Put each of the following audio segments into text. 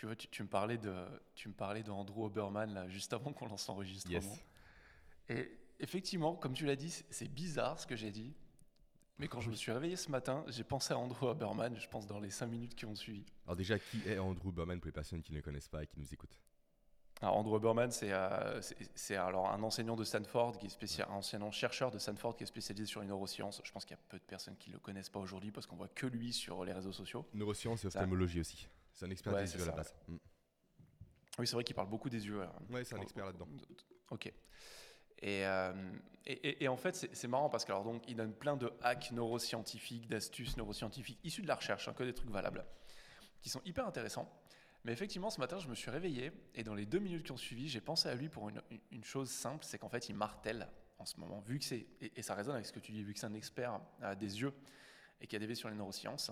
Tu vois, tu, tu me parlais de, tu me parlais d'Andrew Oberman là, juste avant qu'on lance l'enregistrement. Yes. Et effectivement, comme tu l'as dit, c'est- bizarre ce que j'ai dit. Mais quand je me suis réveillé ce matin, j'ai pensé à Andrew Oberman, je pense dans les 5 minutes qui ont suivi. Alors déjà, qui est Andrew Berman pour les personnes qui ne le connaissent pas et qui nous écoutent? Alors, Andrew Oberman, c'est euh, alors un enseignant de Stanford, qui est spécial, un enseignant chercheur de Stanford qui est spécialisé sur les neurosciences. Je pense qu'il y a peu de personnes qui ne le connaissent pas aujourd'hui parce qu'on voit que lui sur les réseaux sociaux. Neurosciences et ophtalmologie aussi. C'est un expert Ouais, des yeux à la base. Mm. Oui, c'est vrai qu'il parle beaucoup des yeux. Ouais, c'est un expert là-dedans. Ok. Et, euh, et, et- et en fait, c'est marrant parce qu'il donc, il donne plein de hacks neuroscientifiques, d'astuces neuroscientifiques issus de la recherche, hein, que des trucs valables, qui sont hyper intéressants. Mais effectivement, ce matin, je me suis réveillé et dans les deux minutes qui ont suivi, j'ai pensé à lui pour une, chose simple, c'est qu'en fait, il martèle en ce moment, vu que c'est, et, et ça résonne avec ce que tu dis, vu que c'est un expert euh, des yeux et qui a des V sur les neurosciences,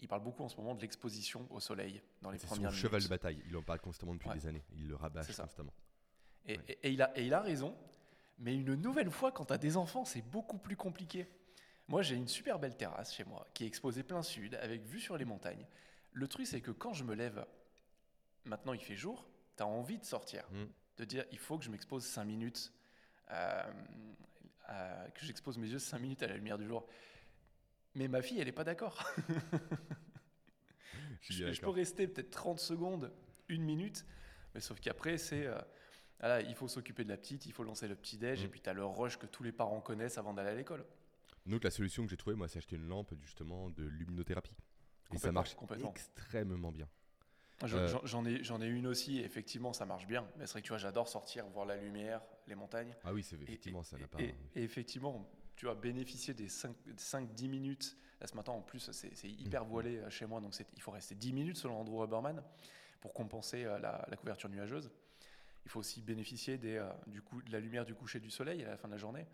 il parle beaucoup en ce moment de l'exposition au soleil dans les C'est son premières cheval de bataille. Il en parle constamment depuis Ouais. des années. Il le rabâche constamment. Et, Ouais. et- et il a, et il a raison, mais une nouvelle fois, quand tu as des enfants, c'est beaucoup plus compliqué. Moi, j'ai une super belle terrasse chez moi, qui est exposée plein sud, avec vue sur les montagnes. Le truc, c'est que quand je me lève, maintenant il fait jour, tu as envie de sortir, Mm. de dire il faut que je m'expose 5 minutes, euh, que j'expose mes yeux 5 minutes à la lumière du jour. Mais ma fille, elle n'est pas d'accord. Je suis Je, je peux rester peut-être 30 secondes, une minute, mais sauf qu'après, c'est. euh, voilà, il faut s'occuper de la petite, il faut lancer le petit-déj, Mm. et puis tu as le rush que tous les parents connaissent avant d'aller à l'école. Donc la solution que j'ai trouvée, moi, c'est acheter une lampe justement de luminothérapie. Et ça marche extrêmement bien. Je- Euh. J'en ai, ai une aussi, et effectivement, ça marche bien. Mais c'est vrai que tu vois, j'adore sortir, voir la lumière, les montagnes. Ah oui, c'est effectivement, et, ça n'a pas. Et, et effectivement, tu vois, bénéficier des 5-10 minutes. Là, ce matin, en plus, c'est hyper Mhm. voilé euh, chez moi, donc il faut rester 10 minutes selon Andrew Huberman pour compenser euh, la, la couverture nuageuse. Il faut aussi bénéficier des, euh, du coup, de la lumière du coucher du soleil à la fin de la journée.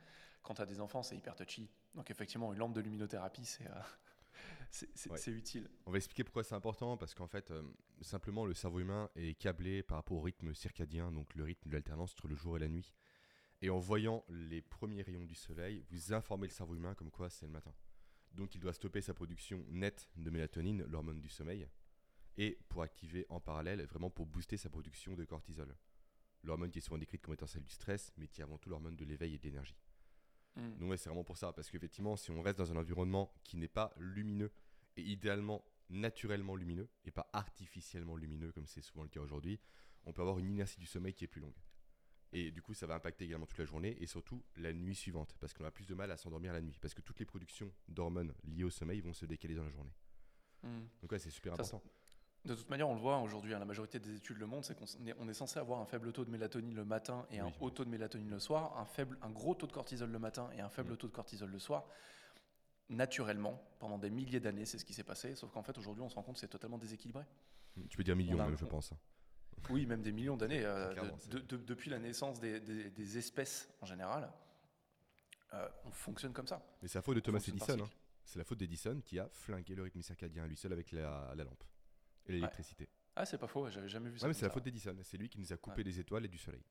Quand tu as des enfants, c'est hyper touchy. Donc, effectivement, une lampe de luminothérapie, c'est euh, Ouais. utile. On va expliquer pourquoi c'est important, parce qu'en fait, euh, simplement, le cerveau humain est câblé par rapport au rythme circadien, donc le rythme de l'alternance entre le jour et la nuit. Et en voyant les premiers rayons du soleil, vous informez le cerveau humain comme quoi c'est le matin. Donc il doit stopper sa production nette de mélatonine, l'hormone du sommeil, et pour activer en parallèle, vraiment pour booster sa production de cortisol. L'hormone qui est souvent décrite comme étant celle du stress, mais qui est avant tout l'hormone de l'éveil et de l'énergie. Mm. Donc ouais, c'est vraiment pour ça, parce qu'effectivement, si on reste dans un environnement qui n'est pas lumineux, et idéalement naturellement lumineux, et pas artificiellement lumineux, comme c'est souvent le cas aujourd'hui, on peut avoir une inertie du sommeil qui est plus longue. Et du coup, ça va impacter également toute la journée, et surtout la nuit suivante, parce qu'on a plus de mal à s'endormir la nuit, parce que toutes les productions d'hormones liées au sommeil vont se décaler dans la journée. Mm. Donc ouais, c'est super Ça, important. De toute manière, on le voit aujourd'hui, hein, la majorité des études le montrent, c'est qu'on est, on est censé avoir un faible taux de mélatonine le matin et un haut oui. taux de mélatonine le soir, un, faible, un gros taux de cortisol le matin et un faible Mm. taux de cortisol le soir. Naturellement, pendant des milliers d'années, c'est ce qui s'est passé, sauf qu'en fait, aujourd'hui, on se rend compte que c'est totalement déséquilibré. Tu peux dire millions On a- même, je pense. Oui, même des millions d'années, euh, Clairement, de- c'est- de- de- depuis la naissance des, des- des espèces en général, euh, on fonctionne comme ça. Mais c'est la faute de On Thomas Edison. hein. C'est la faute d'Edison qui a flingué le rythme circadien lui seul avec la, la lampe et l'électricité. Ah, c'est pas faux, j'avais jamais vu ça. Ouais, c'est la faute d'Edison. C'est lui qui nous a coupé Ouais. des étoiles et du soleil.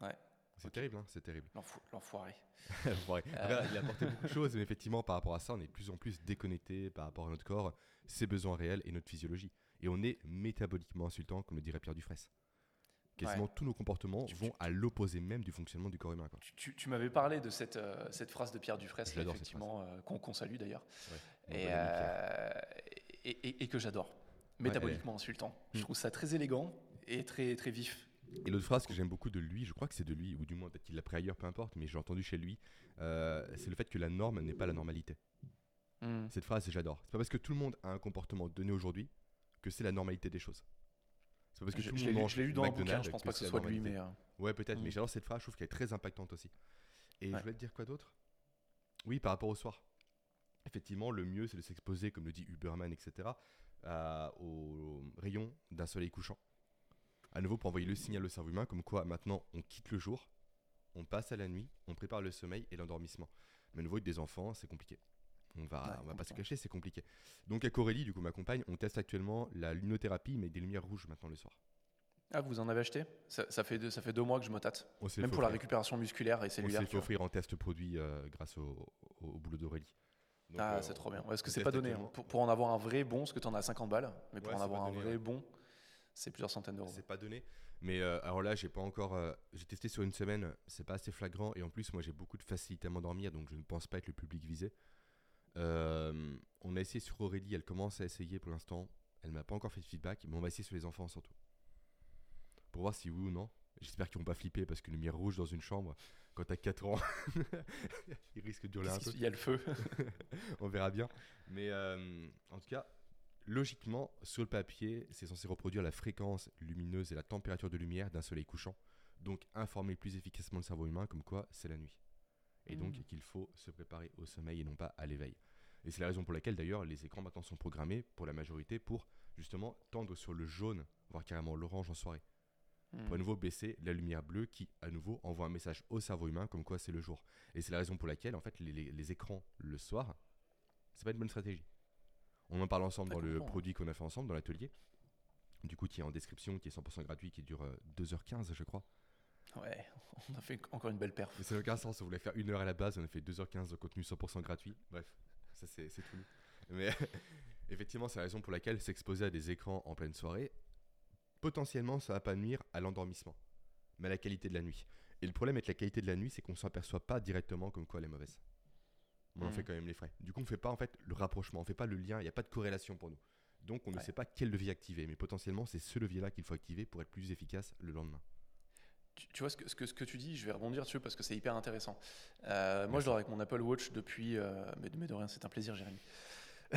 Ouais. C'est terrible, hein, c'est terrible. L'enfo- L'enfoiré. Ouais. Après, il a apporté beaucoup de choses, mais effectivement, par rapport à ça, on est de plus en plus déconnecté par rapport à notre corps, ses besoins réels et notre physiologie. Et on est métaboliquement insultant, comme le dirait Pierre Dufresne. Quasiment Ouais. tous nos comportements Tu- vont tu- à l'opposé même du fonctionnement du corps humain. Quoi. Tu, m'avais parlé de cette, euh, cette phrase de Pierre Dufresne, effectivement, euh, qu'on qu'on salue d'ailleurs, et, euh, et, et- et que j'adore. Métaboliquement insultant. Je Mm. trouve ça très élégant et très, très vif. Et l'autre phrase que j'aime beaucoup de lui, je crois que c'est de lui, ou du moins peut-être qu'il l'a pris ailleurs, peu importe, mais j'ai entendu chez lui, c'est le fait que la norme n'est pas la normalité. Mm. Cette phrase, j'adore. C'est pas parce que tout le monde a un comportement donné aujourd'hui que c'est la normalité des choses. C'est parce que Je, tout je le l'ai monde lu, mange je l'ai lu dans un bouquin, je pense pas que ce soit de lui, mais. euh, Ouais, peut-être, Mm. mais j'adore cette phrase, je trouve qu'elle est très impactante aussi. Et Ouais. je voulais te dire quoi d'autre? Oui, par rapport au soir. Effectivement, le mieux, c'est de s'exposer, comme le dit Huberman, etc., à- aux rayons d'un soleil couchant. À nouveau, pour envoyer le signal au cerveau humain, comme quoi maintenant, on quitte le jour, on passe à la nuit, on prépare le sommeil et l'endormissement. Mais à nouveau, avec des enfants, c'est compliqué. On va, Ouais, on va pas se cacher, c'est compliqué. Donc, à Corélie, du coup, ma compagne, on teste actuellement la luminothérapie, mais des lumières rouges maintenant le soir. Ah, vous en avez acheté? Ça, ça fait deux, ça fait deux mois que je me tâte. On s'est Même pour la récupération musculaire et On cellulaire. s'est fait offrir en test produit euh, grâce au, au- au boulot d'Aurélie. Ah, euh, c'est trop bien. Parce que c'est pas donné. hein. Pour, pour en avoir un vrai bon, parce que tu en as 50 balles, mais pour Ouais, en avoir un donné, vrai ouais. bon, C'est plusieurs centaines d'euros. C'est pas donné. Mais euh, alors là, j'ai pas encore. euh, j'ai testé sur une semaine, c'est pas assez flagrant. Et en plus, moi, j'ai beaucoup de facilité à m'endormir, donc je ne pense pas être le public visé. Euh, on a essayé sur Aurélie, elle commence à essayer pour l'instant. Elle m'a pas encore fait de feedback, mais on va essayer sur les enfants surtout. Pour voir si oui ou non. J'espère qu'ils vont pas flipper parce qu'une lumière rouge dans une chambre, quand t'as 4 ans, il risque de durer un peu. Il y a le feu. on verra bien. Mais euh, en tout cas, logiquement, sur le papier, c'est censé reproduire la fréquence lumineuse et la température de lumière d'un soleil couchant. Donc informer plus efficacement le cerveau humain comme quoi c'est la nuit. Et donc Mhm. qu'il faut se préparer au sommeil et non pas à l'éveil. Et c'est la raison pour laquelle d'ailleurs les écrans maintenant sont programmés pour la majorité pour justement tendre sur le jaune, voire carrément l'orange en soirée. Pour à nouveau baisser la lumière bleue qui, à nouveau, envoie un message au cerveau humain comme quoi c'est le jour. Et c'est la raison pour laquelle, en fait, les, les- les écrans le soir, c'est pas une bonne stratégie. On en parle ensemble dans le produit qu'on a fait ensemble, dans l'atelier. Du coup, qui est en description, qui est 100% gratuit, qui dure euh, 2h15, je crois. Ouais, on a fait encore une belle perf. Mais ça n'a aucun sens, on voulait faire une heure à la base, on a fait 2h15 de contenu 100% gratuit. Bref, ça c'est tout. Mais effectivement, c'est la raison pour laquelle s'exposer à des écrans en pleine soirée, potentiellement, ça va pas nuire à l'endormissement, mais à la qualité de la nuit. Et le problème avec la qualité de la nuit, c'est qu'on s'aperçoit pas directement comme quoi elle est mauvaise. On en Mhm. fait quand même les frais. Du coup, on fait pas en fait le rapprochement, on fait pas le lien, il n'y a pas de corrélation pour nous. Donc, on ne sait pas quel levier activer, mais potentiellement, c'est ce levier-là qu'il faut activer pour être plus efficace le lendemain. Tu, tu vois ce que, ce, que, ce que tu dis, je vais rebondir dessus parce que c'est hyper intéressant. Euh, moi, Merci. je dors avec mon Apple Watch depuis. euh, mais, mais de rien, c'est un plaisir, Jérémy.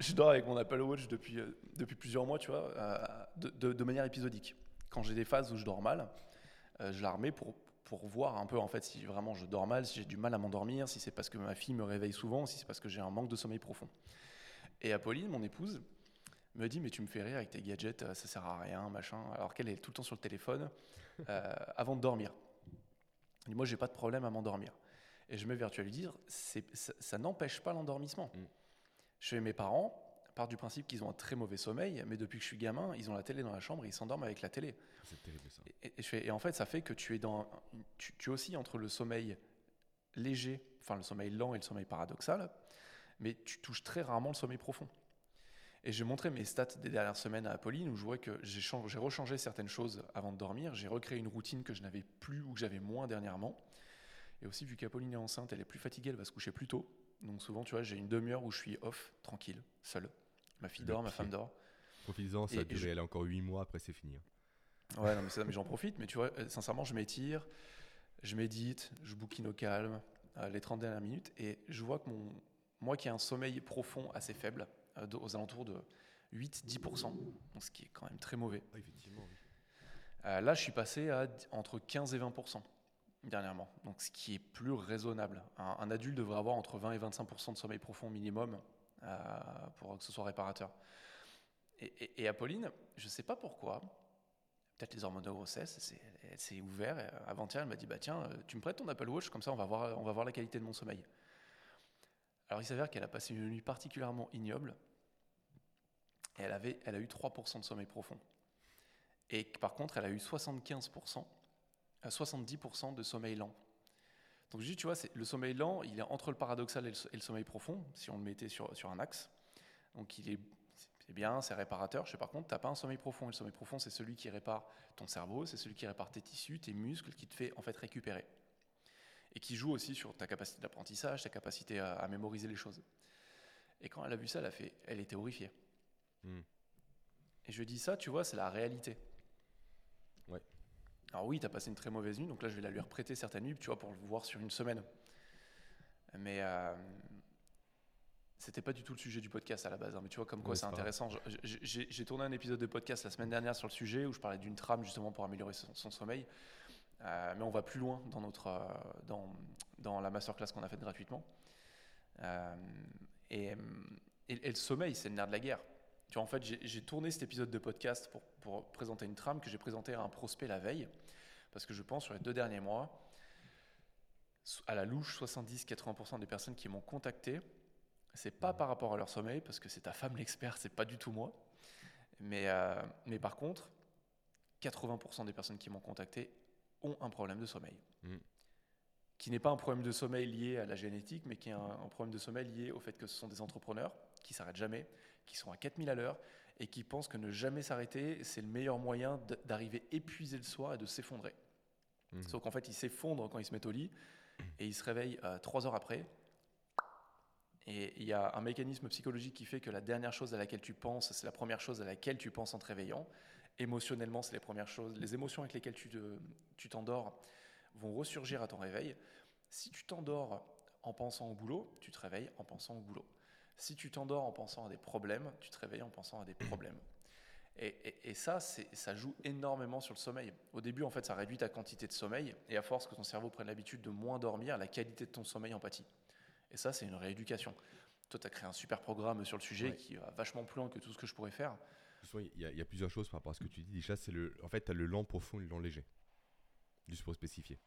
je dors avec mon Apple Watch depuis, euh, depuis plusieurs mois, tu vois, euh, de, de- de manière épisodique. Quand j'ai des phases où je dors mal, euh, je la remets pour, pour voir un peu en fait si vraiment je dors mal, si j'ai du mal à m'endormir, si c'est parce que ma fille me réveille souvent, si c'est parce que j'ai un manque de sommeil profond. Et Apolline, mon épouse, me dit mais tu me fais rire avec tes gadgets, euh, ça sert à rien, machin, alors qu'elle est tout le temps sur le téléphone euh, avant de dormir. Elle dit, moi j'ai pas de problème à m'endormir. Et je me dire, c'est- ça, ça n'empêche pas l'endormissement. Mm. Je fais mes parents partent du principe qu'ils ont un très mauvais sommeil, mais depuis que je suis gamin, ils ont la télé dans la chambre et ils s'endorment avec la télé. C'est terrible ça. Et, et je fais- et en fait, ça fait que tu es dans, tu es aussi entre le sommeil léger, enfin le sommeil lent et le sommeil paradoxal, mais tu touches très rarement le sommeil profond. Et j'ai montré mes stats des dernières semaines à Apolline où je vois que j'ai chang- j'ai rechangé certaines choses avant de dormir, j'ai recréé une routine que je n'avais plus ou que j'avais moins dernièrement. Et aussi, vu qu'Apolline est enceinte, elle est plus fatiguée, elle va se coucher plus tôt. Donc souvent, tu vois, j'ai une demi-heure où je suis off, tranquille, seul. Ma fille Le dort, ma femme dort. Profites-en, ça a duré je- elle a encore 8 mois, après c'est fini. hein. Ouais, non, mais, ça, mais j'en profite. Mais tu vois, euh, sincèrement, je m'étire, je médite, je bouquine au calme, euh, les 30 dernières minutes, et je vois que mon, moi qui ai un sommeil profond assez faible, de- aux alentours de 8-10%, donc ce qui est quand même très mauvais. Ah, effectivement, oui. Euh, là, je suis passé à entre 15 et 20% dernièrement, donc ce qui est plus raisonnable. Un, un adulte devrait avoir entre 20 et 25% de sommeil profond minimum euh, pour que ce soit réparateur. Et, et- et Apolline, je ne sais pas pourquoi, peut-être les hormones de grossesse, elle s'est ouverte. euh, Avant-hier, elle m'a dit bah, Tiens, euh, tu me prêtes ton Apple Watch, comme ça on va voir, on va voir la qualité de mon sommeil. Alors il s'avère qu'elle a passé une nuit particulièrement ignoble et elle, avait, elle a eu 3% de sommeil profond. Et par contre, elle a eu 75%, euh, 70% de sommeil lent. Donc je dis, tu vois, le sommeil lent, il est entre le paradoxal et le, sommeil profond, si on le mettait sur, un axe. Donc il est, c'est bien, c'est réparateur. Par contre, tu n'as pas un sommeil profond. Et le sommeil profond, c'est celui qui répare ton cerveau, c'est celui qui répare tes tissus, tes muscles, qui te fait en fait récupérer. Et qui joue aussi sur ta capacité d'apprentissage, ta capacité à, à mémoriser les choses. Et quand elle a vu ça, elle, a fait, elle était horrifiée. Hmm. Et je lui dis ça, tu vois, c'est la réalité. Ouais. Alors oui, tu as passé une très mauvaise nuit, donc là je vais la lui reprêter certaines nuits, tu vois, pour le voir sur une semaine. Mais euh, c'était pas du tout le sujet du podcast à la base, hein, mais tu vois comme quoi Ouais, c'est intéressant. J'ai j'ai tourné un épisode de podcast la semaine dernière sur le sujet où je parlais d'une trame justement pour améliorer son, son sommeil. Euh, mais on va plus loin dans, notre, euh, dans, dans la masterclass qu'on a faite gratuitement. Euh, et, et- le sommeil, c'est le nerf de la guerre. Tu vois, en fait, j'ai tourné cet épisode de podcast pour, pour présenter une trame que j'ai présentée à un prospect la veille, parce que je pense sur les deux derniers mois, à la louche, 70-80% des personnes qui m'ont contacté, c'est pas par rapport à leur sommeil, parce que c'est ta femme l'expert, c'est pas du tout moi. Mais, mais par contre, 80% des personnes qui m'ont contacté ont un problème de sommeil. Mm. Qui n'est pas un problème de sommeil lié à la génétique, mais qui est un, un problème de sommeil lié au fait que ce sont des entrepreneurs qui s'arrêtent jamais, qui sont à 4000 à l'heure et qui pensent que ne jamais s'arrêter, c'est le meilleur moyen d'arriver épuisé le soir et de s'effondrer. Mmh. Sauf qu'en fait, ils s'effondrent quand ils se mettent au lit et ils se réveillent euh, trois heures après. Et il y a un mécanisme psychologique qui fait que la dernière chose à laquelle tu penses, c'est la première chose à laquelle tu penses en te réveillant. Émotionnellement, c'est les premières choses. Les émotions avec lesquelles tu t'endors vont ressurgir à ton réveil. Si tu t'endors en pensant au boulot, tu te réveilles en pensant au boulot. Si tu t'endors en pensant à des problèmes, tu te réveilles en pensant à des problèmes. Et, ça, ça joue énormément sur le sommeil. Au début, en fait, ça réduit ta quantité de sommeil, et à force que ton cerveau prenne l'habitude de moins dormir, la qualité de ton sommeil en pâtit. Et ça, c'est une rééducation. Toi, tu as créé un super programme sur le sujet qui va vachement plus loin que tout ce que je pourrais faire. Il y, y, a plusieurs choses par rapport à ce que tu dis. Déjà, c'est le, en fait, tu as le lent profond et le lent léger. Juste pour spécifier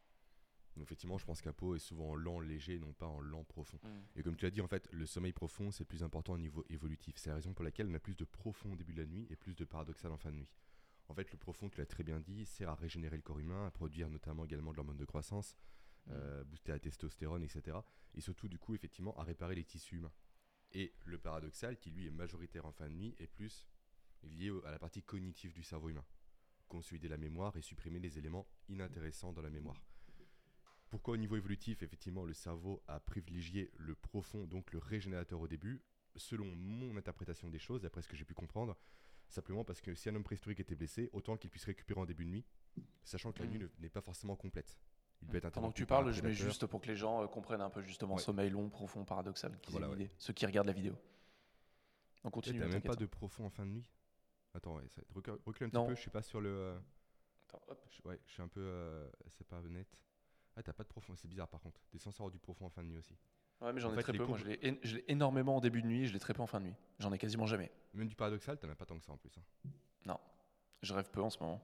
effectivement, je pense qu'un pot est souvent en lent léger, non pas en lent profond. Mm. Et comme tu l'as dit, en fait, le sommeil profond, c'est plus important au niveau évolutif. C'est la raison pour laquelle on a plus de profond au début de la nuit et plus de paradoxal en fin de nuit. En fait, le profond, tu l'as très bien dit, sert à régénérer le corps humain, à produire notamment également de l'hormone de croissance, mm. euh, booster la testostérone, etc. Et surtout, du coup, effectivement, à réparer les tissus humains. Et le paradoxal, qui lui est majoritaire en fin de nuit, est plus lié à la partie cognitive du cerveau humain. Consolider la mémoire et supprimer les éléments inintéressants dans la mémoire. Pourquoi au niveau évolutif, effectivement, le cerveau a privilégié le profond, donc le régénérateur au début, selon mon interprétation des choses, d'après ce que j'ai pu comprendre, simplement parce que si un homme préhistorique était blessé, autant qu'il puisse récupérer en début de nuit, sachant que la nuit n'est pas forcément complète. Il peut être Pendant que tu parles, je mets juste pour que les gens euh, comprennent un peu justement sommeil long, profond, paradoxal, ceux qui regardent la vidéo. On continue. T'as même pas de profond en fin de nuit Attends, recule, un petit peu, je suis pas sur le. Euh, Attends, hop. Je, ouais, je suis un peu. Euh, c'est pas net. Ah, t'as pas de profond, c'est bizarre par contre. T'es censé avoir du profond en fin de nuit aussi. Ouais, mais j'en ai très peu. Moi, je l'ai énormément en début de nuit, je l'ai très peu en fin de nuit. J'en ai quasiment jamais. Même du paradoxal, t'en as pas tant que ça en plus. Hein. Non, je rêve peu en ce moment.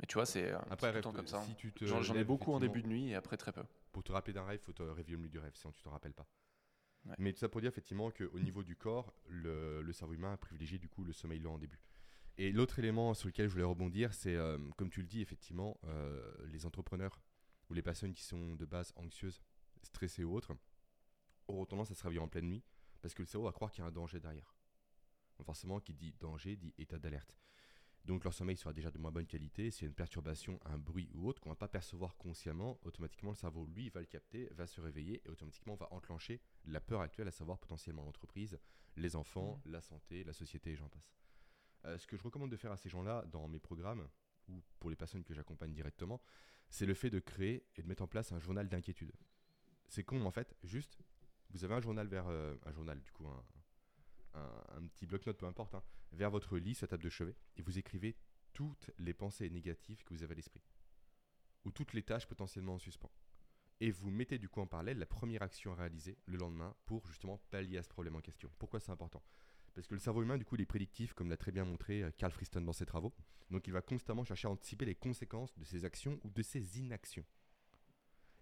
Mais tu vois, c'est un temps comme ça. J'en ai beaucoup en début de nuit et après très peu. Pour te rappeler d'un rêve, il faut te réveiller au milieu du rêve, sinon tu t'en rappelles pas. Mais tout ça pour dire effectivement qu'au niveau du corps, le, le, cerveau humain a privilégié du coup le sommeil lent en début. Et l'autre élément sur lequel je voulais rebondir, c'est euh, comme tu le dis effectivement, euh, les entrepreneurs ou les personnes qui sont de base anxieuses, stressées ou autres, auront tendance à se réveiller en pleine nuit parce que le cerveau va croire qu'il y a un danger derrière. Donc forcément, qui dit danger dit état d'alerte. Donc leur sommeil sera déjà de moins bonne qualité. S'il y a une perturbation, un bruit ou autre qu'on ne va pas percevoir consciemment, automatiquement le cerveau, lui, va le capter, va se réveiller et automatiquement va enclencher la peur actuelle, à savoir potentiellement l'entreprise, les enfants, mmh. la santé, la société et j'en passe. Euh, ce que je recommande de faire à ces gens-là dans mes programmes, ou pour les personnes que j'accompagne directement, c'est le fait de créer et de mettre en place un journal d'inquiétude. C'est con, en fait, juste, vous avez un journal vers euh, un journal, du coup, un, petit bloc-notes, peu importe, hein, vers votre lit, sa table de chevet, et vous écrivez toutes les pensées négatives que vous avez à l'esprit, ou toutes les tâches potentiellement en suspens. Et vous mettez du coup en parallèle la première action à réaliser le lendemain pour justement pallier à ce problème en question. Pourquoi c'est important? Parce que le cerveau humain, du coup, il est prédictif, comme l'a très bien montré euh, Carl Friston dans ses travaux. Donc il va constamment chercher à anticiper les conséquences de ses actions ou de ses inactions.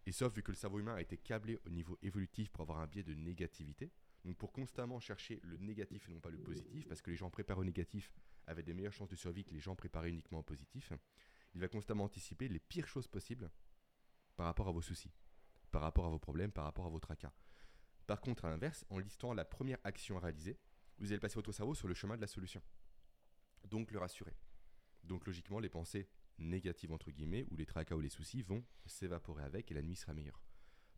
Et sauf vu que le cerveau humain a été câblé au niveau évolutif pour avoir un biais de négativité, donc pour constamment chercher le négatif et non pas le positif, parce que les gens préparés au négatif avaient des meilleures chances de survie que les gens préparés uniquement au positif, il va constamment anticiper les pires choses possibles par rapport à vos soucis, par rapport à vos problèmes, par rapport à vos tracas. Par contre, à l'inverse, en listant la première action à réaliser, vous allez passer votre cerveau sur le chemin de la solution. Donc le rassurer. Donc logiquement, les pensées négatives, entre guillemets, ou les tracas ou les soucis vont s'évaporer avec et la nuit sera meilleure.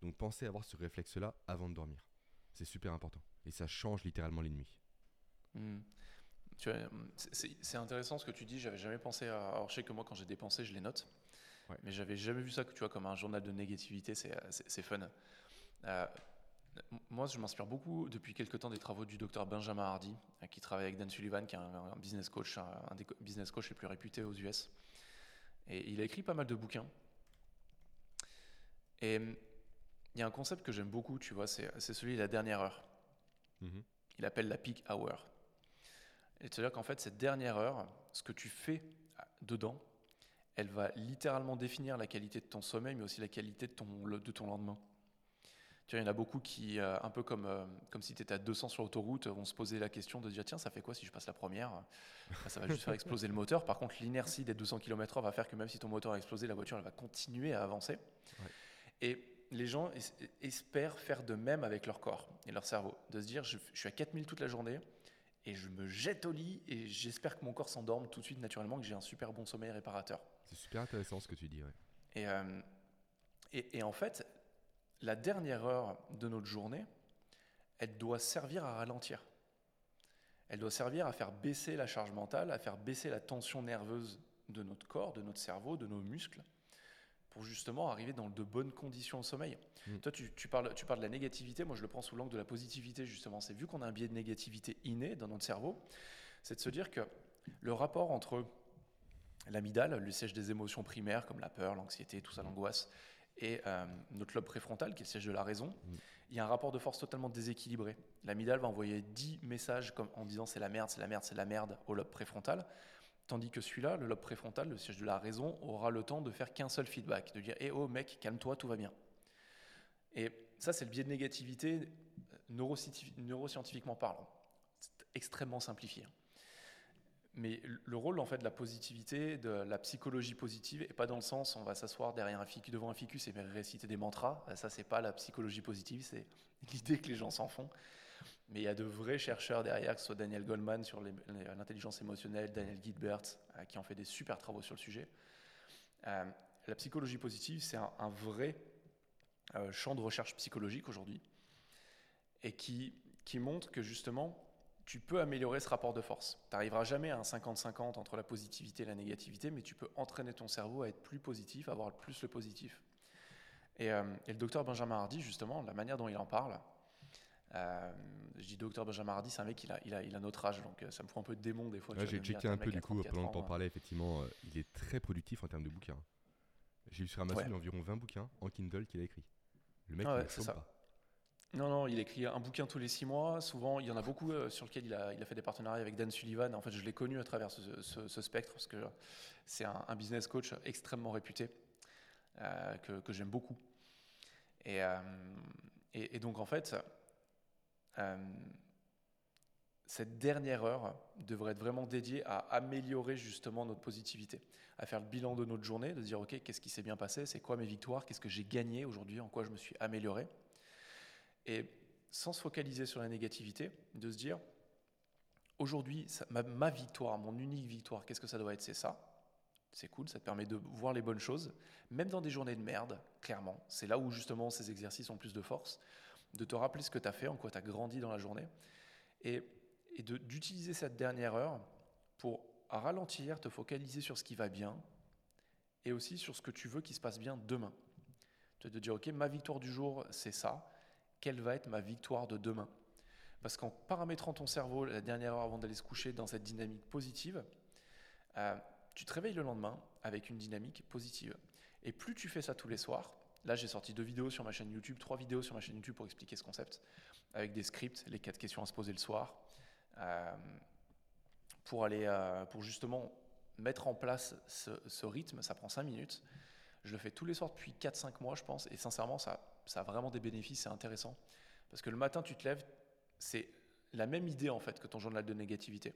Donc pensez à avoir ce réflexe-là avant de dormir. C'est super important. Et ça change littéralement les nuits. Hmm. C'est intéressant ce que tu dis. J'avais jamais pensé à. Alors, je sais que moi, quand j'ai des pensées, je les note. Mais j'avais jamais vu ça tu vois, comme un journal de négativité. C'est fun. Euh, moi, je m'inspire beaucoup depuis quelques temps des travaux du docteur Benjamin Hardy, euh, qui travaille avec Dan Sullivan, qui est un, business coach, un, des business coachs les plus réputés aux US. Et il a écrit pas mal de bouquins. Et il y a un concept que j'aime beaucoup, tu vois, c'est celui de la dernière heure. Mm-hmm. Il appelle la peak hour. C'est-à-dire qu'en fait, cette dernière heure, ce que tu fais dedans, elle va littéralement définir la qualité de ton sommeil, mais aussi la qualité de ton, de ton lendemain il y en a beaucoup qui, euh, un peu comme, euh, comme si tu étais à 200 sur l'autoroute, vont se poser la question de dire tiens, ça fait quoi si je passe la première? Ça va juste faire exploser le moteur. Par contre, l'inertie des 200 km/h va faire que même si ton moteur a explosé, la voiture elle va continuer à avancer. Et les gens espèrent faire de même avec leur corps et leur cerveau, de se dire je, suis à 4000 toute la journée et je me jette au lit et j'espère que mon corps s'endorme tout de suite naturellement, que j'ai un super bon sommeil réparateur. C'est super intéressant ce que tu dis. Ouais. Et, euh, et, et en fait, la dernière heure de notre journée, elle doit servir à ralentir. Elle doit servir à faire baisser la charge mentale, à faire baisser la tension nerveuse de notre corps, de notre cerveau, de nos muscles, pour justement arriver dans de bonnes conditions au sommeil. Mm. Toi, tu, tu parles, tu parles de la négativité, moi je le prends sous l'angle de la positivité, justement. C'est vu qu'on a un biais de négativité inné dans notre cerveau, c'est de se dire que le rapport entre l'amygdale, le siège des émotions primaires comme la peur, l'anxiété, tout ça, l'angoisse, et euh, notre lobe préfrontal, qui est le siège de la raison, Mm. il y a un rapport de force totalement déséquilibré. L'amygdale va envoyer 10 messages comme, en disant c'est la merde, c'est la merde, c'est la merde au lobe préfrontal, tandis que celui-là, le lobe préfrontal, le siège de la raison, aura le temps de faire qu'un seul feedback, de dire Eh oh mec, calme-toi, tout va bien. Et ça, c'est le biais de négativité neuroscientifi- neuroscientifiquement parlant. C'est extrêmement simplifié. Mais le rôle en fait de la positivité, de la psychologie positive, et pas dans le sens on va s'asseoir derrière un ficus, devant un ficus et réciter des mantras. Ça c'est pas la psychologie positive, c'est l'idée que les gens s'en font. Mais il y a de vrais chercheurs derrière, que ce soit Daniel Goldman sur l'intelligence émotionnelle, Daniel Gilbert, euh, qui ont fait des super travaux sur le sujet. Euh, la psychologie positive, c'est un, vrai euh, champ de recherche psychologique aujourd'hui, et qui montre que justement, tu peux améliorer ce rapport de force. Tu n'arriveras jamais à un 50-50 entre la positivité et la négativité, mais tu peux entraîner ton cerveau à être plus positif, à avoir plus le positif. Et, euh, et le docteur Benjamin Hardy, justement, la manière dont il en parle, euh, je dis docteur Benjamin Hardy, c'est un mec, il a, il, a, il a notre âge, donc euh, ça me fout un peu de démon des fois. Ouais, tu J'ai checké un peu du coup 34 pendant que t'en euh, parlais, effectivement, euh, il est très productif en termes de bouquins. J'ai vu sur Amazon Ouais. il environ 20 bouquins en Kindle qu'il a écrit. Le mec, Ah il ouais, ne chôme ça. pas. Non, non, il écrit un bouquin tous les six mois. Souvent, il y en a beaucoup euh, sur lesquels il a, fait des partenariats avec Dan Sullivan. En fait, je l'ai connu à travers ce, spectre parce que c'est un, business coach extrêmement réputé euh, que, j'aime beaucoup. Et, euh, et, et donc, en fait, cette dernière heure devrait être vraiment dédiée à améliorer justement notre positivité, à faire le bilan de notre journée, de dire, OK, qu'est-ce qui s'est bien passé? C'est quoi mes victoires? Qu'est-ce que j'ai gagné aujourd'hui? En quoi je me suis amélioré? Et sans se focaliser sur la négativité, de se dire, aujourd'hui, ma, victoire, mon unique victoire, qu'est-ce que ça doit être? C'est ça. C'est cool, ça te permet de voir les bonnes choses, même dans des journées de merde, clairement. C'est là où justement ces exercices ont plus de force, de te rappeler ce que tu as fait, en quoi tu as grandi dans la journée, et, et d'utiliser cette dernière heure pour ralentir, te focaliser sur ce qui va bien, et aussi sur ce que tu veux qu'il se passe bien demain. De te dire, ok, ma victoire du jour, c'est ça quelle va être ma victoire de demain Parce qu'en paramétrant ton cerveau la dernière heure avant d'aller se coucher dans cette dynamique positive, euh, tu te réveilles le lendemain avec une dynamique positive. Et plus tu fais ça tous les soirs, là j'ai sorti deux vidéos sur ma chaîne YouTube, trois vidéos sur ma chaîne YouTube pour expliquer ce concept, avec des scripts, les quatre questions à se poser le soir, euh, pour, aller, euh, pour justement mettre en place ce, ce rythme, ça prend cinq minutes. Je le fais tous les soirs depuis 4-5 mois, je pense, et sincèrement, ça, ça a vraiment des bénéfices, c'est intéressant. Parce que le matin, tu te lèves, c'est la même idée en fait que ton journal de négativité.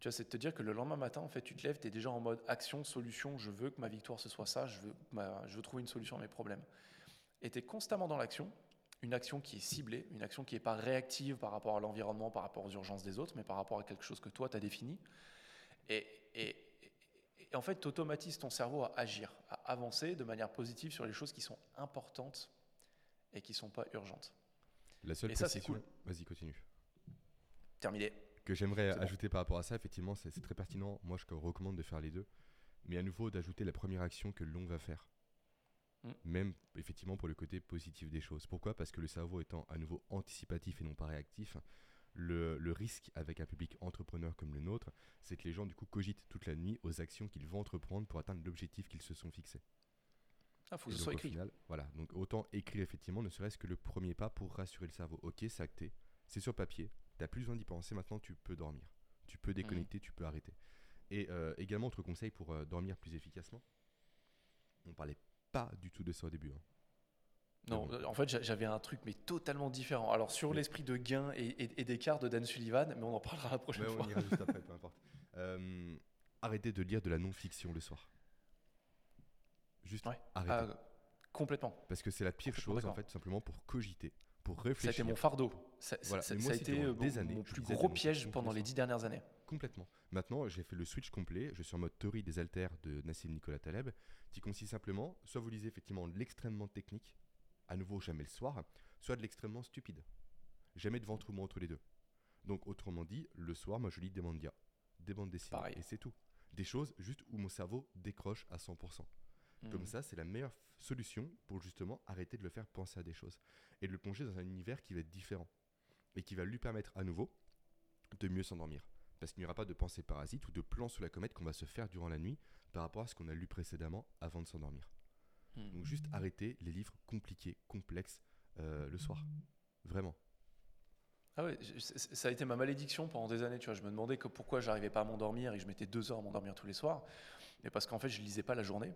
Tu vois, c'est de te dire que le lendemain matin, en fait, tu te lèves, tu es déjà en mode action, solution, je veux que ma victoire ce soit ça, je veux, je veux trouver une solution à mes problèmes. Et tu es constamment dans l'action, une action qui est ciblée, une action qui n'est pas réactive par rapport à l'environnement, par rapport aux urgences des autres, mais par rapport à quelque chose que toi, tu as défini. Et, et- en fait, tu automatises ton cerveau à agir, avancer de manière positive sur les choses qui sont importantes et qui ne sont pas urgentes. La seule Et ça, c'est précision- Vas-y, continue. Terminé. que j'aimerais bon. ajouter par rapport à ça, effectivement, c'est c'est très pertinent. Moi, je recommande de faire les deux. Mais à nouveau, d'ajouter la première action que l'on va faire. Mm. Même, effectivement, pour le côté positif des choses. Pourquoi? Parce que le cerveau étant à nouveau anticipatif et non pas réactif, le, le risque avec un public entrepreneur comme le nôtre, c'est que les gens, du coup, cogitent toute la nuit aux actions qu'ils vont entreprendre pour atteindre l'objectif qu'ils se sont fixés. Il faut que ce soit écrit. final, voilà. Donc, autant écrire, effectivement, ne serait-ce que le premier pas pour rassurer le cerveau. Ok, c'est acté, c'est sur papier, t'as plus besoin d'y penser, maintenant tu peux dormir. Tu peux déconnecter, tu peux arrêter. Et euh, également, autre conseil pour euh, dormir plus efficacement, on parlait pas du tout de ça au début. hein. Non, bon. en fait, j'a- j'avais un truc, mais totalement différent. Alors, sur Oui. l'esprit de gain et, et- et d'écart de Dan Sullivan, mais on en parlera la prochaine on fois. ira juste après, peu importe. Euh, arrêtez de lire de la non-fiction le soir. Juste Ouais. arrêtez. Ah, complètement. Parce que c'est la pire chose, en fait, tout simplement pour cogiter, pour Ça a été réfléchir. mon fardeau. Ça, Voilà, ça- mais ça moi, a été euh, des mon, années, mon plus gros piège pendant les dix dernières années. Complètement. Maintenant, j'ai fait le switch complet. Je suis en mode théorie des haltères de Nassim Nicolas Taleb, qui consiste simplement, soit vous lisez effectivement l'extrêmement technique, à nouveau jamais le soir, soit de l'extrêmement stupide. Jamais de ventre mou entre les deux. Donc, autrement dit, le soir, moi je lis des mangas, des bandes dessinées, Pareil. et c'est tout. Des choses juste où mon cerveau décroche à 100%. Comme Mhm. ça, c'est la meilleure solution pour justement arrêter de le faire penser à des choses et de le plonger dans un univers qui va être différent et qui va lui permettre à nouveau de mieux s'endormir. Parce qu'il n'y aura pas de pensée parasite ou de plan sous la comète qu'on va se faire durant la nuit par rapport à ce qu'on a lu précédemment avant de s'endormir. Mhm. Donc juste arrêter les livres compliqués, complexes euh, le soir. Vraiment. Ah ouais, je- ça a été ma malédiction pendant des années. Tu vois, je me demandais que pourquoi j'arrivais pas à m'endormir et que je mettais deux heures à m'endormir tous les soirs. Mais parce qu'en fait, je lisais pas la journée.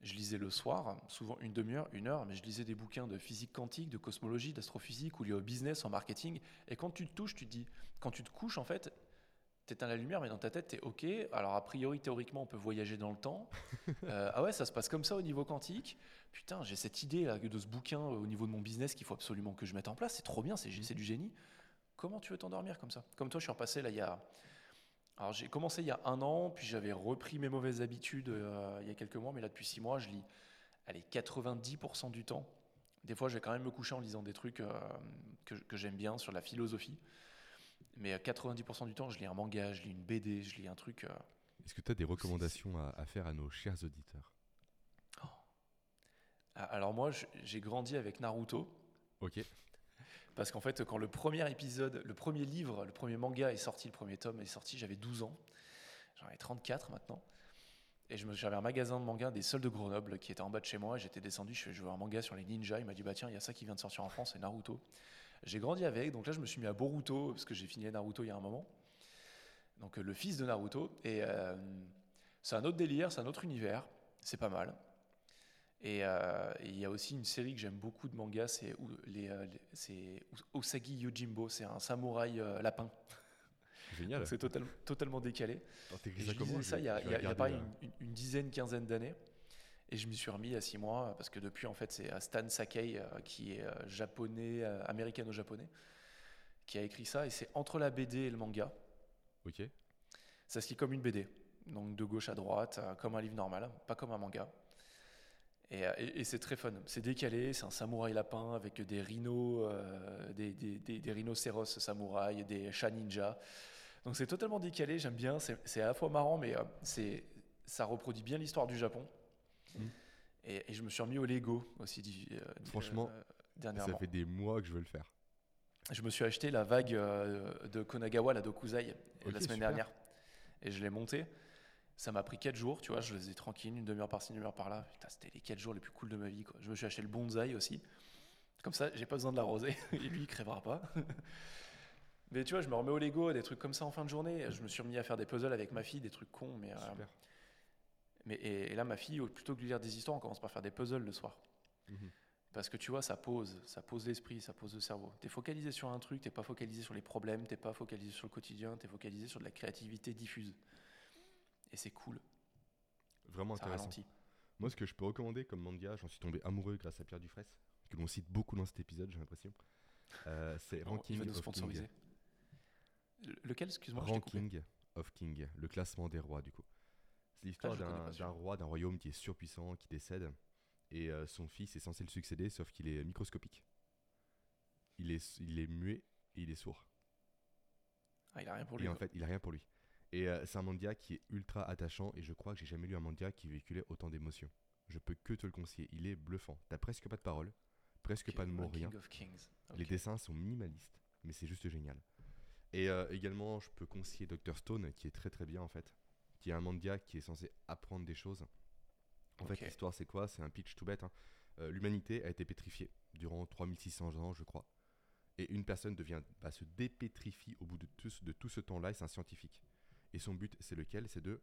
Je lisais le soir, souvent une demi-heure, une heure, mais je lisais des bouquins de physique quantique, de cosmologie, d'astrophysique ou liés au business, en marketing. Et quand tu te touches, tu te dis, quand tu te couches, en fait, t'éteins la lumière, mais dans ta tête, t'es OK. Alors, a priori, théoriquement, on peut voyager dans le temps. Euh, ah ouais, ça se passe comme ça au niveau quantique. Putain, j'ai cette idée là, de ce bouquin euh, au niveau de mon business qu'il faut absolument que je mette en place. C'est trop bien, c'est c'est du génie. Comment tu veux t'endormir comme ça? Comme toi, je suis repassé là il y a. Alors j'ai commencé il y a un an, puis j'avais repris mes mauvaises habitudes euh, il y a quelques mois, mais là depuis six mois, je lis allez, 90% du temps. Des fois, je vais quand même me coucher en lisant des trucs que, que j'aime bien sur la philosophie. Mais euh, 90% du temps, je lis un manga, je lis une BD, je lis un truc. euh, Est-ce que tu as des recommandations à, à faire à nos chers auditeurs Ah, Alors moi, j'ai grandi avec Naruto. Ok. Parce qu'en fait, quand le premier épisode, le premier livre, le premier manga est sorti, le premier tome est sorti, j'avais 12 ans. J'en ai 34 maintenant. Et je me- j'avais un magasin de manga des seuls de Grenoble qui était en bas de chez moi. J'étais descendu, je je veux un manga sur les ninjas. Il m'a dit bah tiens, il y a ça qui vient de sortir en France, c'est Naruto. J'ai grandi avec, donc là je me suis mis à Boruto parce que j'ai fini Naruto il y a un moment. Donc euh, le fils de Naruto. Et euh, c'est un autre délire, c'est un autre univers. C'est pas mal. Et euh, il y a aussi une série que j'aime beaucoup de mangas, c'est les, les- Usagi Yojimbo, c'est un samouraï lapin. Génial. C'est total- totalement décalé. Alors, je ça il y a, y y pareil là. une, une- une dizaine, quinzaine d'années. Et je m'y suis remis a six mois parce que depuis, en fait, c'est euh, Stan Sakai euh, qui est euh, japonais, euh, américano-japonais, qui a écrit ça. Et c'est entre la BD et le manga. Ok. Ça se lit comme une BD, donc de gauche à droite, euh, comme un livre normal, pas comme un manga. Et, euh, et- et c'est très fun. C'est décalé, c'est un samouraï lapin avec des rhinos, euh, des, des, des- des rhinocéros samouraïs, des chats ninja. Donc c'est totalement décalé, j'aime bien. C'est c'est à la fois marrant, mais euh, c'est ça reproduit bien l'histoire du Japon. Et, et je me suis remis au Lego aussi. euh, Franchement, euh, Ça fait des mois que je veux le faire. Je me suis acheté la vague euh, de Konagawa, la Dokuzai, Ok, la semaine super. dernière. Et je l'ai montée. Ça m'a pris 4 jours, tu vois, je les ai tranquille, une demi-heure par-ci, une demi-heure par-là. Putain, c'était les 4 jours les plus cool de ma vie. Quoi. Je me suis acheté le bonsaï aussi. Comme ça, j'ai pas besoin de l'arroser. Et lui, il crèvera pas. mais tu vois, je me remets au Lego, des trucs comme ça en fin de journée. Je me suis remis à faire des puzzles avec ma fille, des trucs cons. Mais, euh, Super. Mais et, et là, ma fille, plutôt que de lire des histoires, on commence par faire des puzzles le soir. Mhm. Parce que tu vois, ça pose, ça pose l'esprit, ça pose le cerveau. T'es focalisé sur un truc, t'es pas focalisé sur les problèmes, t'es pas focalisé sur le quotidien, t'es focalisé sur de la créativité diffuse. Et c'est cool, Vraiment ça intéressant. ralentit. Moi, ce que je peux recommander comme manga, j'en suis tombé amoureux grâce à Pierre Dufresne, que l'on cite beaucoup dans cet épisode, j'ai l'impression. Euh, c'est Non, Ranking of sponsoriser. King. Le- Lequel, excuse-moi, je. Ranking of King, le classement des rois, du coup. C'est l'histoire Ah, d'un roi d'un royaume qui est surpuissant, qui décède, et euh, son fils est censé le succéder, sauf qu'il est microscopique. Il est, il est muet et il est sourd. Ah, il a rien pour Et lui. en quoi. fait, il a rien pour lui. Et euh, c'est un manga qui est ultra attachant et je crois que j'ai jamais lu un manga qui véhiculait autant d'émotions. Je peux que te le conseiller. Il est bluffant. T'as presque pas de paroles, presque pas de mots, rien. Les dessins sont minimalistes, mais c'est juste génial. Et euh, également, je peux conseiller Dr Stone, qui est très très bien en fait, qui est un manga qui est censé apprendre des choses. En fait, l'histoire c'est quoi? C'est un pitch tout bête. hein. Euh, L'humanité a été pétrifiée durant 3600 ans, je crois. Et une personne devient, bah, se dépétrifie au bout de tout, ce- de tout ce temps-là, et c'est un scientifique. Et son but, c'est lequel? C'est de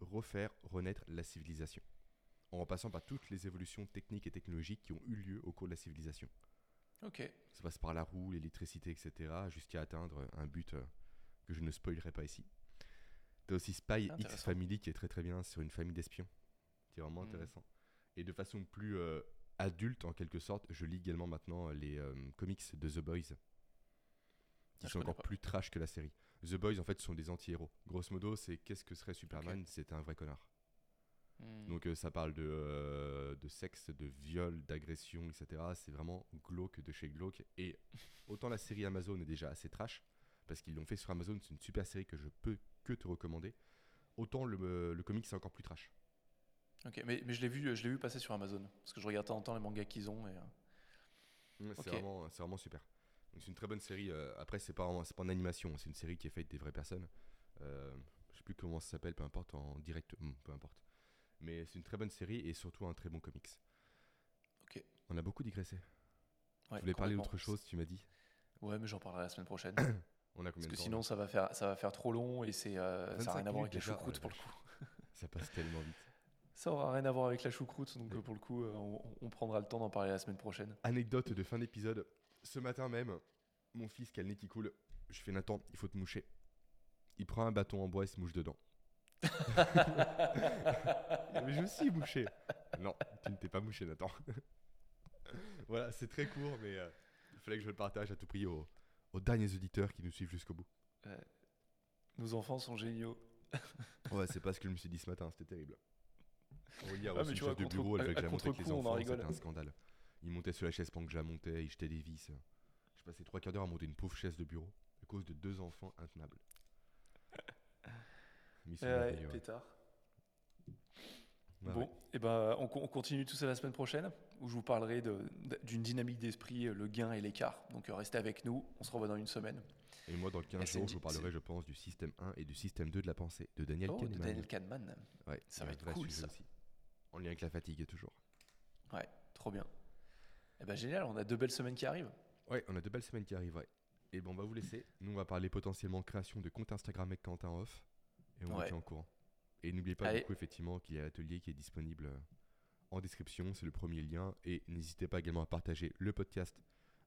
refaire renaître la civilisation. En repassant par toutes les évolutions techniques et technologiques qui ont eu lieu au cours de la civilisation. Ok. Ça passe par la roue, l'électricité, etc. jusqu'à atteindre un but euh, que je ne spoilerai pas ici. T'as aussi Spy X. Family qui est très très bien sur une famille d'espions, qui est vraiment Mhm. intéressant. Et de façon plus euh, adulte en quelque sorte, je lis également maintenant les euh, comics de The Boys. qui Ah, sont encore pas. plus trash que la série. The Boys, en fait, sont des anti-héros. Grosso modo, c'est qu'est-ce que serait Superman C'est un vrai connard. Hmm. Donc euh, ça parle de, euh, de sexe, de viol, d'agression, etc. C'est vraiment glauque de chez glauque. Et autant la série Amazon est déjà assez trash, parce qu'ils l'ont fait sur Amazon, c'est une super série que je peux que te recommander. Autant le, euh, le comic c'est encore plus trash. Ok, mais, mais je l'ai vu, je l'ai vu passer sur Amazon parce que je regarde de temps en temps les mangas qu'ils ont. Et, euh, Ouais, C'est vraiment, super. C'est une très bonne série. euh, après c'est pas en- pas en animation, c'est une série qui est faite des vraies personnes. Euh, je sais plus comment ça s'appelle, peu importe en direct, hmm, peu importe. Mais c'est une très bonne série et surtout un très bon comics. Ok. On a beaucoup digressé. ouais, tu voulais parler d'autre chose, tu m'as dit? Ouais, mais j'en parlerai la semaine prochaine. On a combien parce que temps sinon, ça va faire, ça va faire trop long et c'est, euh, ça 25 n'a rien à voir avec la choucroute pour le coup. Ça passe tellement vite. Ça aura rien à voir avec la choucroute, donc pour le coup, euh, on, on prendra le temps d'en parler la semaine prochaine. Anecdote de fin d'épisode. Ce matin même, mon fils qui a le nez qui coule, je fais Nathan, il faut te moucher. Il prend un bâton en bois et se mouche dedans. Mais je me suis mouché. Non, tu ne t'es pas mouché, Nathan. voilà, c'est très court, mais euh, il fallait que je le partage à tout prix aux, aux derniers auditeurs qui nous suivent jusqu'au bout. Nos enfants sont géniaux. Ouais, c'est pas ce que je me suis dit ce matin, c'était terrible. Aurélie a Ah, reçu mais une vois, de contre- bureau, elle que montais avec les enfants, c'était un scandale. Il montait sur la chaise pendant que je la montais, il jetait des vis. Je passais trois quarts d'heure à monter une pauvre chaise de bureau à cause de deux enfants intenables. Mission Ouais, merveilleuse, ouais. pétard. Ouais, bon, ouais. et ben, on, co- on continue tout ça la semaine prochaine, où je vous parlerai de- d'une dynamique d'esprit, euh, le gain et l'écart. Donc euh, restez avec nous, on se revoit dans une semaine. Et moi, dans 15 Et c'est jours, je vous parlerai, je pense, du système 1 et du système 2 de la pensée de Daniel Oh, de Kahneman. Daniel Kahneman. Ouais, Ça va être cool, ça. aussi. En lien avec la fatigue, toujours. Ouais, trop bien. Et ben génial, on a deux belles semaines qui arrivent. Ouais, on a deux belles semaines qui arrivent, ouais. Et bon, on va vous laisser. Nous, on va parler potentiellement création de compte Instagram avec Quentin Off. Et on vous Ouais. au courant. Et n'oubliez pas, Allez. du coup, effectivement, qu'il y a l'atelier qui est disponible euh, en description. C'est le premier lien. Et n'hésitez pas également à partager le podcast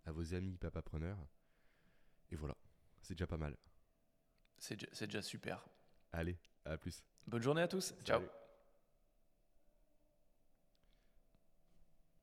à vos amis papapreneurs. Et voilà, c'est déjà pas mal. C'est déjà- super. Allez, à plus. Bonne journée à tous. Ciao.